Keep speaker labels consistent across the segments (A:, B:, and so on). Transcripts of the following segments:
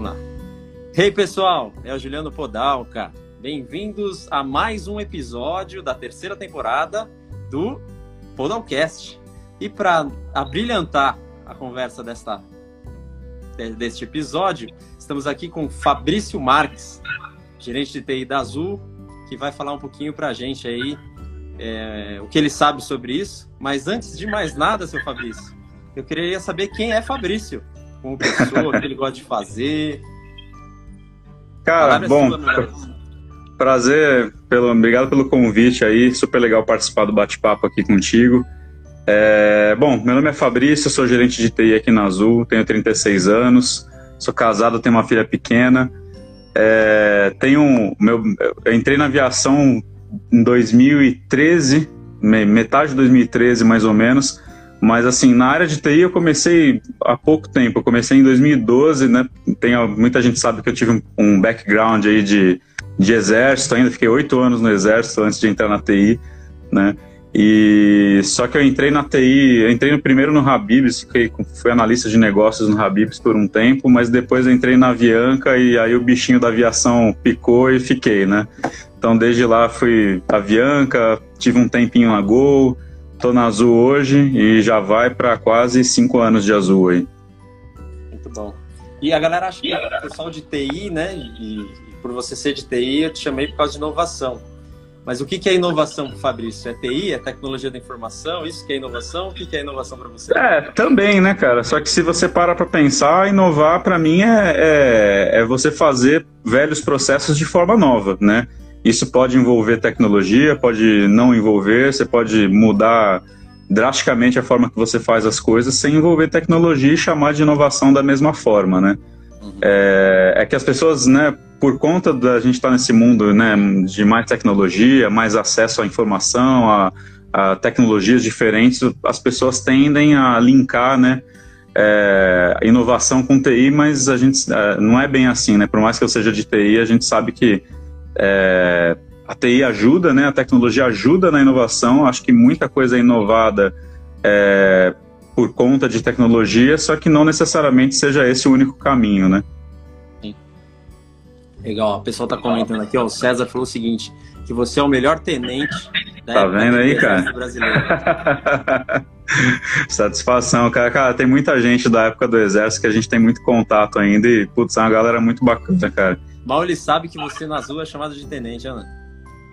A: Vamos lá. Hey pessoal, é o Juliano Podalca. Bem-vindos a mais um episódio da terceira temporada do Podalcast. E para abrilhantar a conversa desta, deste episódio, estamos aqui com Fabrício Marques, gerente de TI da Azul, que vai falar um pouquinho para a gente aí é, o que ele sabe sobre isso. Mas antes de mais nada, seu Fabrício, eu queria saber quem é Fabrício, como pessoa, o que ele gosta de fazer.
B: Cara, bom, prazer, pelo, obrigado pelo convite aí, super legal participar do bate-papo aqui contigo. É, bom, meu nome é Fabrício, sou gerente de TI aqui na Azul, tenho 36 anos, sou casado, tenho uma filha pequena. É, tenho meu, eu entrei na aviação em 2013, metade de 2013 mais ou menos, mas assim, na área de TI eu comecei há pouco tempo, eu comecei em 2012, né? Tem, muita gente sabe que eu tive um, um background aí de de exército ainda, fiquei oito anos no exército antes de entrar na TI, né? E só que eu entrei na TI, entrei no primeiro no Habibs, fiquei, fui analista de negócios no Habibs por um tempo, mas depois entrei na Avianca e aí o bichinho da aviação picou e fiquei, né? Então desde lá fui Avianca, tive um tempinho na Gol, tô na Azul hoje e já vai para quase cinco anos de Azul aí.
A: Muito bom. E a galera acha que o pessoal de TI, né, e por você ser de TI, eu te chamei por causa de inovação. Mas o que é inovação, Fabrício? É TI? É tecnologia da informação? Isso que é inovação? O que é inovação para você?
B: É, também, né, cara? Só que se você para para pensar, inovar para mim é, é, é, você fazer velhos processos de forma nova, né? Isso pode envolver tecnologia, pode não envolver, você pode mudar drasticamente a forma que você faz as coisas sem envolver tecnologia e chamar de inovação da mesma forma, né? Uhum. É, é que as pessoas, né, por conta da gente estar tá nesse mundo né, de mais tecnologia, mais acesso à informação, a, a tecnologias diferentes, as pessoas tendem a linkar né, é, inovação com TI, mas a gente é, não é bem assim, né? Por mais que eu seja de TI, a gente sabe que é, a TI ajuda, né? A tecnologia ajuda na inovação. Acho que muita coisa é inovada é, por conta de tecnologia, só que não necessariamente seja esse o único caminho, né?
A: Legal, o pessoal tá comentando aqui, ó, o César falou o seguinte, que você é o melhor tenente
B: da Tá vendo aí, cara? Satisfação, cara. Cara, tem muita gente da época do exército que a gente tem muito contato ainda e, putz, é uma galera muito bacana, cara.
A: Mal ele sabe que você na Azul é chamado de tenente, Ana.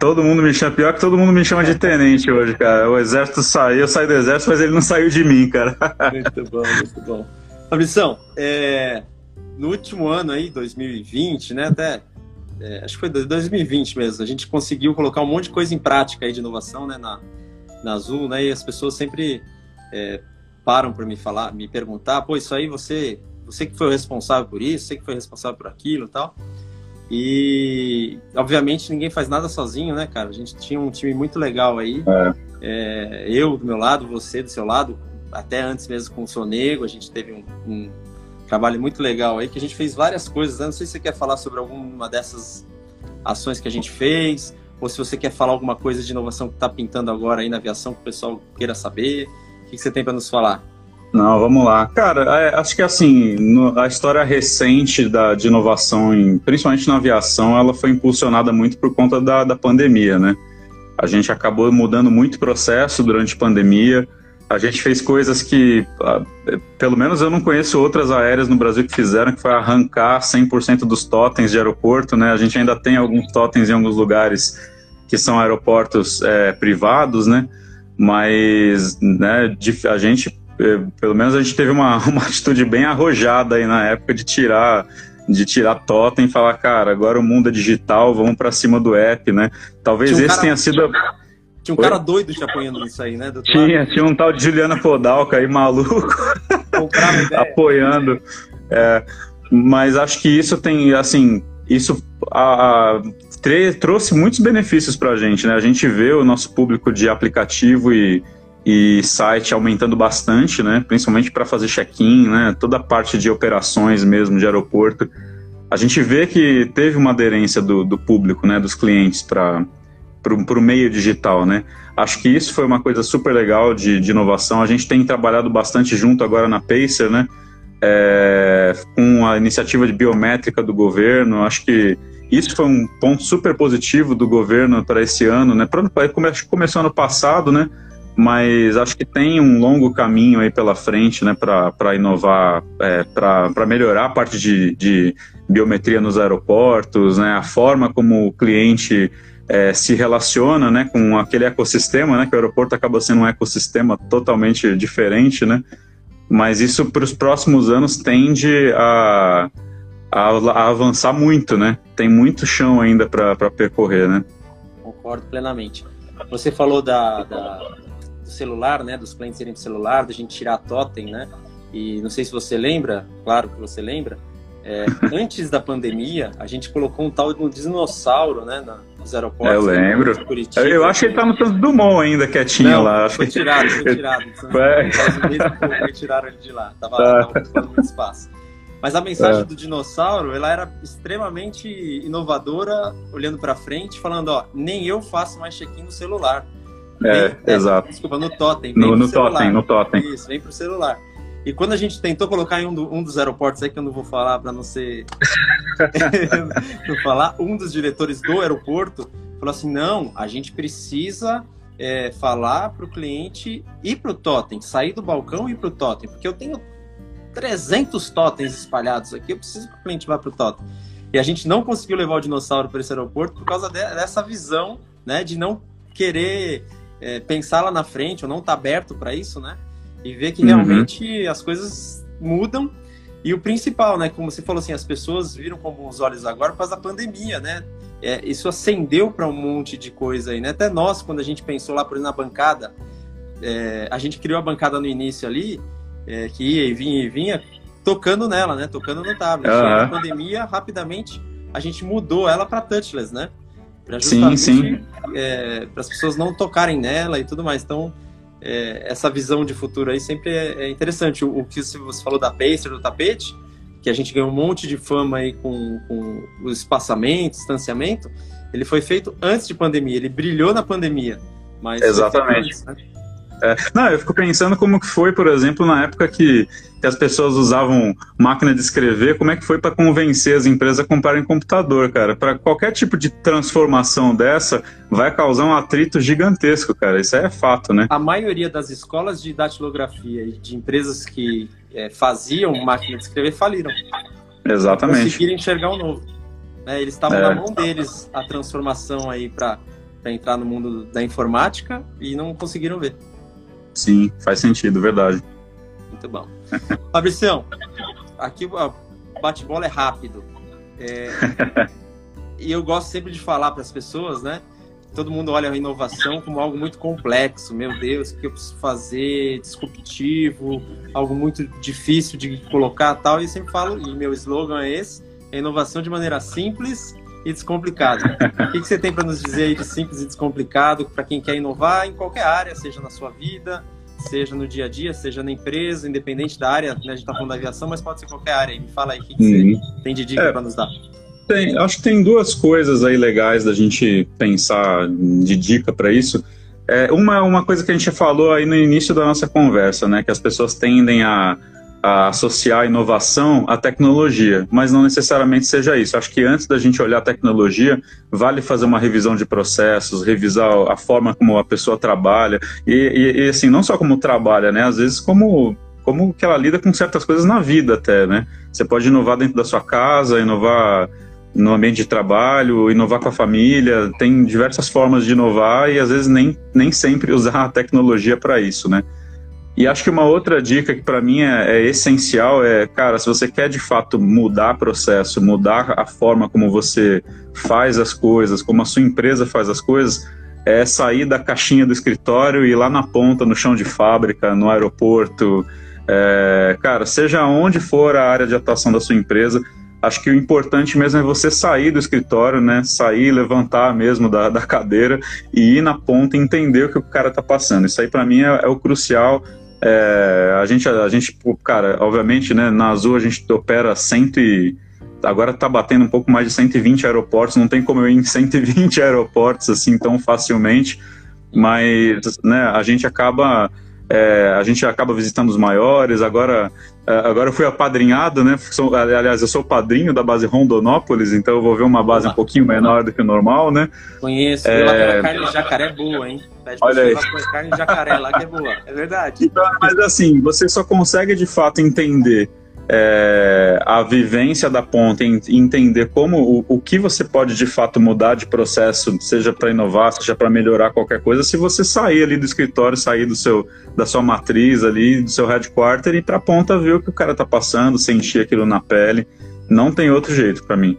B: Todo mundo me chama, pior que todo mundo me chama de tenente hoje, cara. O exército saiu, eu saí do exército, mas ele não saiu de mim, cara.
A: Muito bom, muito bom. Fabrição, é, no último ano aí, 2020, né, até é, acho que foi 2020 mesmo, a gente conseguiu colocar um monte de coisa em prática aí de inovação, né, na, na Azul, né, e as pessoas sempre é, param para me falar, me perguntar, pô, isso aí você, você que foi o responsável por isso, você que foi responsável por aquilo, e tal. E obviamente ninguém faz nada sozinho, né, cara? A gente tinha um time muito legal aí. É. É, eu do meu lado, você do seu lado, até antes mesmo com o Sonego, a gente teve um, um trabalho muito legal aí, que a gente fez várias coisas. Né? Não sei se você quer falar sobre alguma dessas ações que a gente fez, ou se você quer falar alguma coisa de inovação que está pintando agora aí na aviação que o pessoal queira saber. O que você tem para nos falar?
B: Não, vamos lá. Cara, é, acho que assim, no, a história recente da, de inovação, em, principalmente na aviação, ela foi impulsionada muito por conta da, da pandemia, né? A gente acabou mudando muito processo durante a pandemia, a gente fez coisas que, ah, pelo menos eu não conheço outras aéreas no Brasil que fizeram, que foi arrancar 100% dos totens de aeroporto, né? A gente ainda tem alguns totens em alguns lugares que são aeroportos é, privados, né? Mas né, a gente, é, pelo menos a gente teve uma, uma atitude bem arrojada aí na época de tirar de tirar totem e falar, cara, agora o mundo é digital, vamos para cima do app, né? Talvez um esse cara... tenha sido
A: tinha um cara doido te apoiando nisso aí, né?
B: Tinha, tinha um tal de Juliana Podalca aí, maluco, apoiando. É, mas acho que isso tem, assim, isso a, a, trouxe muitos benefícios para a gente, né? A gente vê o nosso público de aplicativo e, e site aumentando bastante, né? Principalmente para fazer check-in, né? Toda a parte de operações mesmo de aeroporto. A gente vê que teve uma aderência do, do público, né? Dos clientes para para o meio digital, né? Acho que isso foi uma coisa super legal de, de, inovação. A gente tem trabalhado bastante junto agora na Pacer, né? é, com a iniciativa de biométrica do governo. Acho que isso foi um ponto super positivo do governo para esse ano, né? Pra, começou ano passado, né? Mas acho que tem um longo caminho aí pela frente, né? Para inovar, é, para melhorar a parte de, de biometria nos aeroportos, né? A forma como o cliente é, se relaciona, né? Com aquele ecossistema, né? Que o aeroporto acaba sendo um ecossistema totalmente diferente, né? Mas isso para os próximos anos tende a a, a avançar muito, né? Tem muito chão ainda para percorrer, né?
A: Concordo plenamente. Você falou da, da, do celular, né? Dos clientes irem para celular, da gente tirar a totem, né? E não sei se você lembra, claro que você lembra, é, antes da pandemia, a gente colocou um tal de um dinossauro, né, nos aeroportos.
B: Eu lembro. Curitiba, eu acho que ele tá no Santos Dumont ainda, quietinho
A: não,
B: lá.
A: Foi tirado, foi tirado. Foi. Retiraram ele de lá. Tava, tava ocupando muito espaço. Mas a mensagem é. do dinossauro, ela era extremamente inovadora, olhando para frente, falando, ó, nem eu faço mais check-in no celular.
B: É, é, exato.
A: Desculpa, no totem.
B: No, no totem, no totem.
A: Isso, vem pro celular. E quando a gente tentou colocar em um, do, um dos aeroportos aí, que eu não vou falar para não ser... não falar, um dos diretores do aeroporto falou assim, não, a gente precisa é, falar para o cliente ir para o totem, sair do balcão e ir para o totem, porque eu tenho 300 totens espalhados aqui, eu preciso que o cliente vá para o totem. E a gente não conseguiu levar o dinossauro para esse aeroporto por causa de, dessa visão, né, de não querer é, pensar lá na frente, ou não estar tá aberto para isso, né, e ver que uhum. realmente as coisas mudam. E o principal, né, como você falou assim, as pessoas viram com bons olhos agora por causa da pandemia, né, é, isso acendeu para um monte de coisa aí, né, até nós, quando a gente pensou lá por na bancada, é, a gente criou a bancada no início ali, é, que ia e vinha e vinha, tocando nela, né? Tocando no tablet. Uhum. Na pandemia, rapidamente, a gente mudou ela para touchless, né?
B: Pra sim, sim.
A: É, para as pessoas não tocarem nela e tudo mais. Então, é, essa visão de futuro aí sempre é, é interessante. O, o, que você falou da Pacer, do tapete, que a gente ganhou um monte de fama aí com, com o espaçamento, distanciamento, ele foi feito antes de pandemia, ele brilhou na pandemia. Mas
B: Exatamente. Antes, né? É, não, eu fico pensando como que foi, por exemplo, na época que, que as pessoas usavam máquina de escrever, como é que foi para convencer as empresas a comprarem computador, cara? Para qualquer tipo de transformação dessa, vai causar um atrito gigantesco, cara. Isso é fato, né?
A: A maioria das escolas de datilografia e de empresas que é, faziam máquina de escrever faliram.
B: Exatamente.
A: Conseguiram enxergar o novo. É, eles estavam é. na mão deles a transformação aí para entrar no mundo da informática e não conseguiram ver.
B: Sim, faz sentido, verdade.
A: Muito bom. Fabricião, aqui o bate-bola é rápido. É... e eu gosto sempre de falar para as pessoas, né? Todo mundo olha a inovação como algo muito complexo. Meu Deus, o que eu preciso fazer? Disruptivo, algo muito difícil de colocar tal. E eu sempre falo, e meu slogan é esse: é inovação de maneira simples e descomplicado. o que, que você tem para nos dizer aí de simples e descomplicado para quem quer inovar em qualquer área, seja na sua vida, seja no dia a dia, seja na empresa, independente da área, né? a gente está falando da aviação, mas pode ser qualquer área. Me fala aí o que, que uhum. você tem de dica é, para nos dar.
B: Tem, acho que tem duas coisas aí legais da gente pensar de dica para isso. É, uma, uma coisa que a gente falou aí no início da nossa conversa, né? Que as pessoas tendem a a associar a inovação à tecnologia, mas não necessariamente seja isso. Acho que antes da gente olhar a tecnologia, vale fazer uma revisão de processos, revisar a forma como a pessoa trabalha e, e, e assim não só como trabalha, né? Às vezes como como que ela lida com certas coisas na vida até, né? Você pode inovar dentro da sua casa, inovar no ambiente de trabalho, inovar com a família, tem diversas formas de inovar e às vezes nem, nem sempre usar a tecnologia para isso, né? E acho que uma outra dica que para mim é, é, essencial é, cara, se você quer de fato mudar processo, mudar a forma como você faz as coisas, como a sua empresa faz as coisas, é sair da caixinha do escritório e ir lá na ponta, no chão de fábrica, no aeroporto, é, cara, seja onde for a área de atuação da sua empresa, acho que o importante mesmo é você sair do escritório, né? Sair, levantar mesmo da, da cadeira e ir na ponta e entender o que o cara está passando. Isso aí para mim é, é, o crucial. É, a gente, a gente, cara, obviamente, né? Na Azul a gente opera cento e agora está batendo um pouco mais de 120 aeroportos. Não tem como eu ir em 120 aeroportos assim tão facilmente, mas né? A gente acaba é, a gente acaba visitando os maiores. Agora, agora eu fui apadrinhado, né? Sou, aliás, eu sou padrinho da base Rondonópolis, então eu vou ver uma base um pouquinho menor do que o normal, né?
A: Conheço, é... carne de jacaré boa, hein?
B: Pede Olha aí.
A: carne de jacaré lá que é boa, é verdade.
B: Então, mas assim, você só consegue de fato entender é, a vivência da ponta e entender como o, o que você pode de fato mudar de processo, seja para inovar, seja para melhorar qualquer coisa, se você sair ali do escritório, sair do seu, da sua matriz ali, do seu headquarter e para a ponta ver o que o cara está passando, sentir aquilo na pele. Não tem outro jeito para mim.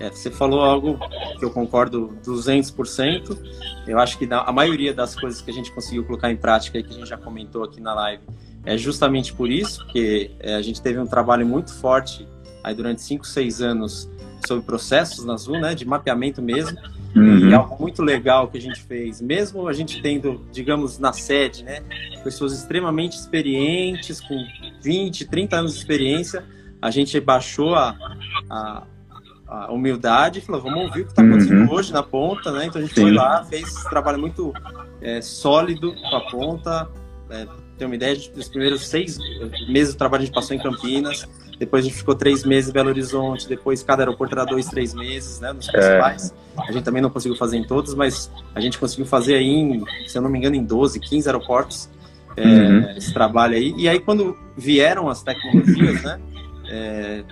A: É, você falou algo que eu concordo 200%. Eu acho que a maioria das coisas que a gente conseguiu colocar em prática e que a gente já comentou aqui na live é justamente por isso que é, a gente teve um trabalho muito forte aí durante 5, 6 anos sobre processos na Azul, né, de mapeamento mesmo. Uhum. E algo muito legal que a gente fez, mesmo a gente tendo, digamos, na sede, né, pessoas extremamente experientes, com 20, 30 anos de experiência, a gente baixou a, a, a humildade falou, vamos ouvir o que está acontecendo uhum. hoje na ponta, né? Então a gente Sim. foi lá, fez esse trabalho muito é, sólido com a ponta, é, ter uma ideia, os primeiros seis meses do trabalho a gente passou em Campinas, depois a gente ficou três meses em Belo Horizonte, depois cada aeroporto era dois, três meses, né, nos principais. É. A gente também não conseguiu fazer em todos, mas a gente conseguiu fazer aí, em, se eu não me engano, em 12, 15 aeroportos, é, uhum. esse trabalho aí. E aí quando vieram as tecnologias, né, é,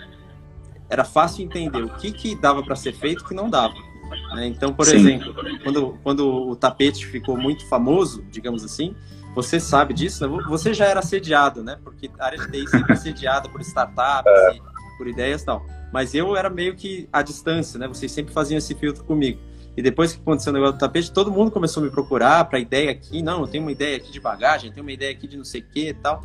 A: era fácil entender o que, que dava para ser feito e o que não dava. Né? Então, por Sim. exemplo, quando, quando o tapete ficou muito famoso, digamos assim, você sabe disso, né? Você já era assediado, né? Porque a área de TI sempre é assediada por startups, é. por ideias e tal. Mas eu era meio que à distância, né? Vocês sempre faziam esse filtro comigo. E depois que aconteceu o negócio do tapete, todo mundo começou a me procurar para ideia aqui. Não, eu tenho uma ideia aqui de bagagem, tenho uma ideia aqui de não sei o que e tal.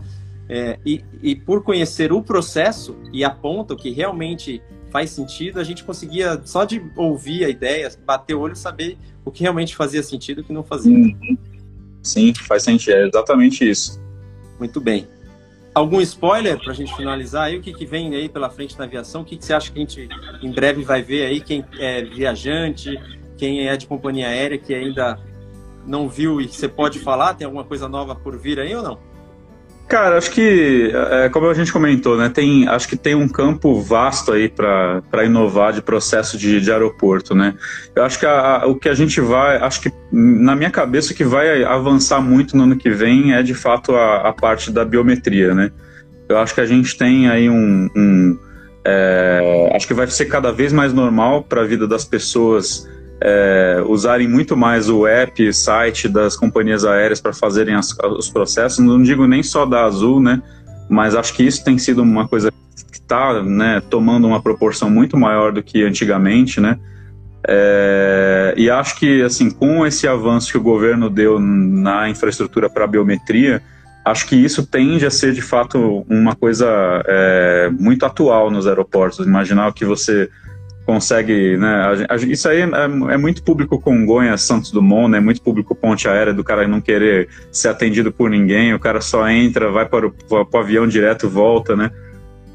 A: É, e, e por conhecer o processo e a ponta, o que realmente faz sentido, a gente conseguia, só de ouvir a ideia, bater o olho e saber o que realmente fazia sentido e o que não fazia. Uhum.
B: Sim, faz sentido. É exatamente isso.
A: Muito bem. Algum spoiler para a gente finalizar aí? O que, que vem aí pela frente na aviação? O que, que você acha que a gente em breve vai ver aí? Quem é viajante, quem é de companhia aérea que ainda não viu e você pode falar? Tem alguma coisa nova por vir aí ou não?
B: Cara, acho que, é, como a gente comentou, né, tem, acho que tem um campo vasto aí para inovar de processo de, de aeroporto, né? Eu acho que a, a, o que a gente vai, acho que na minha cabeça o que vai avançar muito no ano que vem é de fato a, a parte da biometria, né? Eu acho que a gente tem aí um, um é, acho que vai ser cada vez mais normal para a vida das pessoas é, usarem muito mais o app, site das companhias aéreas para fazerem as, os processos. Não digo nem só da Azul, né? Mas acho que isso tem sido uma coisa que está né, tomando uma proporção muito maior do que antigamente, né? É, e acho que, assim, com esse avanço que o governo deu na infraestrutura para biometria, acho que isso tende a ser, de fato, uma coisa é, muito atual nos aeroportos. Imaginar que você consegue, né? A, a, isso aí é, é, muito público Congonha, Santos Dumont, né? Muito público Ponte Aérea do cara não querer ser atendido por ninguém, o cara só entra, vai para o, avião direto, volta, né?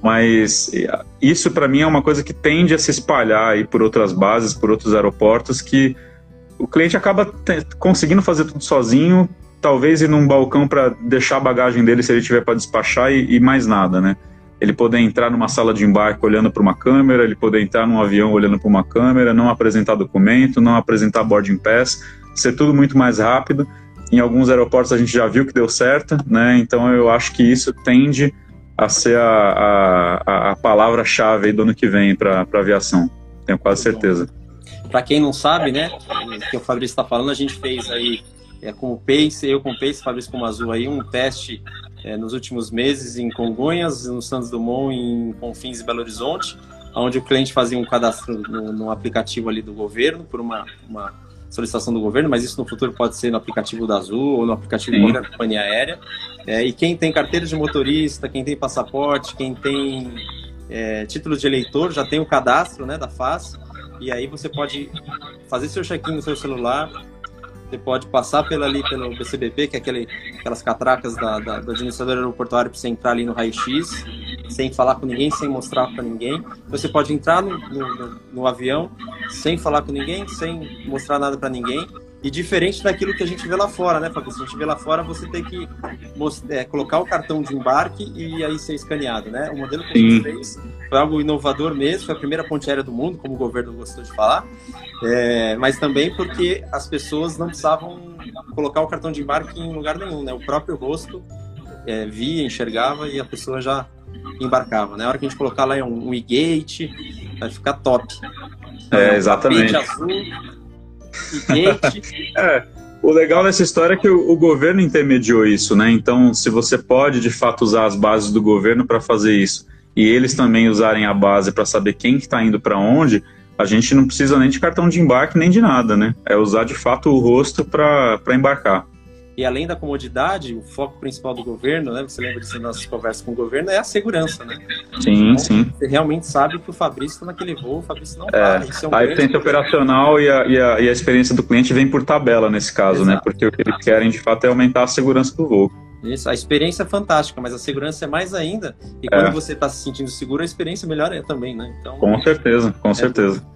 B: Mas isso para mim é uma coisa que tende a se espalhar aí por outras bases, por outros aeroportos que o cliente acaba te, conseguindo fazer tudo sozinho, talvez ir num balcão para deixar a bagagem dele se ele tiver para despachar e, e mais nada, né? Ele poder entrar numa sala de embarque olhando para uma câmera, ele poder entrar num avião olhando para uma câmera, não apresentar documento, não apresentar boarding pass, ser tudo muito mais rápido. Em alguns aeroportos a gente já viu que deu certo, né? Então eu acho que isso tende a ser a, a, a palavra-chave do ano que vem para a aviação. Tenho quase certeza.
A: Para quem não sabe, né, que o Fabrício está falando, a gente fez aí é, com o Pace, eu com o Pace, Fabrício com o Azul aí, um teste é, nos últimos meses em Congonhas, no Santos Dumont, em Confins e Belo Horizonte, onde o cliente fazia um cadastro no, no aplicativo ali do governo, por uma, uma, solicitação do governo, mas isso no futuro pode ser no aplicativo da Azul ou no aplicativo Sim. de qualquer companhia aérea. É, e quem tem carteira de motorista, quem tem passaporte, quem tem é, título de eleitor, já tem o cadastro né, da FAS, e aí você pode fazer seu check-in no seu celular, você pode passar pela, ali pelo BCBP, que é aquele, aquelas catracas da, da, do administrador aeroportuário para você entrar ali no raio-x, sem falar com ninguém, sem mostrar para ninguém. Você pode entrar no, no, no, avião sem falar com ninguém, sem mostrar nada para ninguém. E diferente daquilo que a gente vê lá fora, né, Fabrício? A gente vê lá fora, você tem que é, colocar o cartão de embarque e aí ser escaneado, né? O modelo que a gente fez foi algo inovador mesmo, foi a primeira ponte aérea do mundo, como o governo gostou de falar, é, mas também porque as pessoas não precisavam colocar o cartão de embarque em lugar nenhum, né? O próprio rosto é, via, enxergava e a pessoa já embarcava. Na né? hora que a gente colocar lá um, um e-gate, vai ficar top.
B: É, exatamente. azul, e-gate. é. O legal nessa história é que o, o, governo intermediou isso, né? Então, se você pode de fato usar as bases do governo para fazer isso e eles também usarem a base para saber quem está indo para onde, a gente não precisa nem de cartão de embarque nem de nada, né? É usar de fato o rosto para embarcar.
A: E além da comodidade, o foco principal do governo, né? Você lembra disso nas nossas conversas com o governo, é a segurança, né?
B: Sim, então, sim.
A: Você realmente sabe que o Fabrício está naquele voo, o Fabrício não
B: é, para. É um a eficiência operacional e a, e, a, e a, experiência do cliente vem por tabela nesse caso, né? Exato. né? Porque o que eles querem de fato é aumentar a segurança do voo.
A: Isso, a experiência é fantástica, mas a segurança é mais ainda. E quando é. você está se sentindo seguro, a experiência melhor é também, né?
B: Então, com certeza, com é certeza.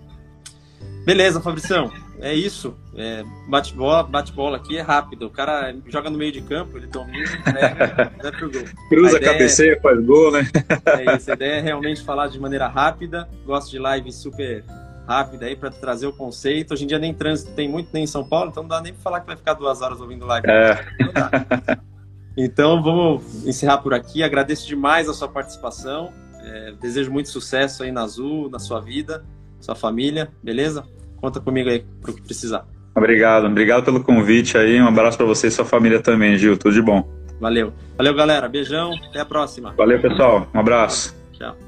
A: Beleza, Fabrição é isso. É, bate-bola bate -bola aqui é rápido. O cara joga no meio de campo, ele domina, entrega, vai pro gol.
B: Cruza a, a cabeceia, é, faz gol, né?
A: é isso. A ideia é realmente falar de maneira rápida. Gosto de live super rápida aí para trazer o conceito. Hoje em dia nem trânsito tem muito, nem em São Paulo, então não dá nem para falar que vai ficar duas horas ouvindo live. É. Então vamos encerrar por aqui. Agradeço demais a sua participação. É, desejo muito sucesso aí na Azul, na sua vida, sua família, beleza? Conta comigo aí para o que precisar.
B: Obrigado, obrigado pelo convite aí. Um abraço para você e sua família também, Gil. Tudo de bom.
A: Valeu. Valeu, galera. Beijão. Até a próxima.
B: Valeu, pessoal. Um abraço.
A: Tchau.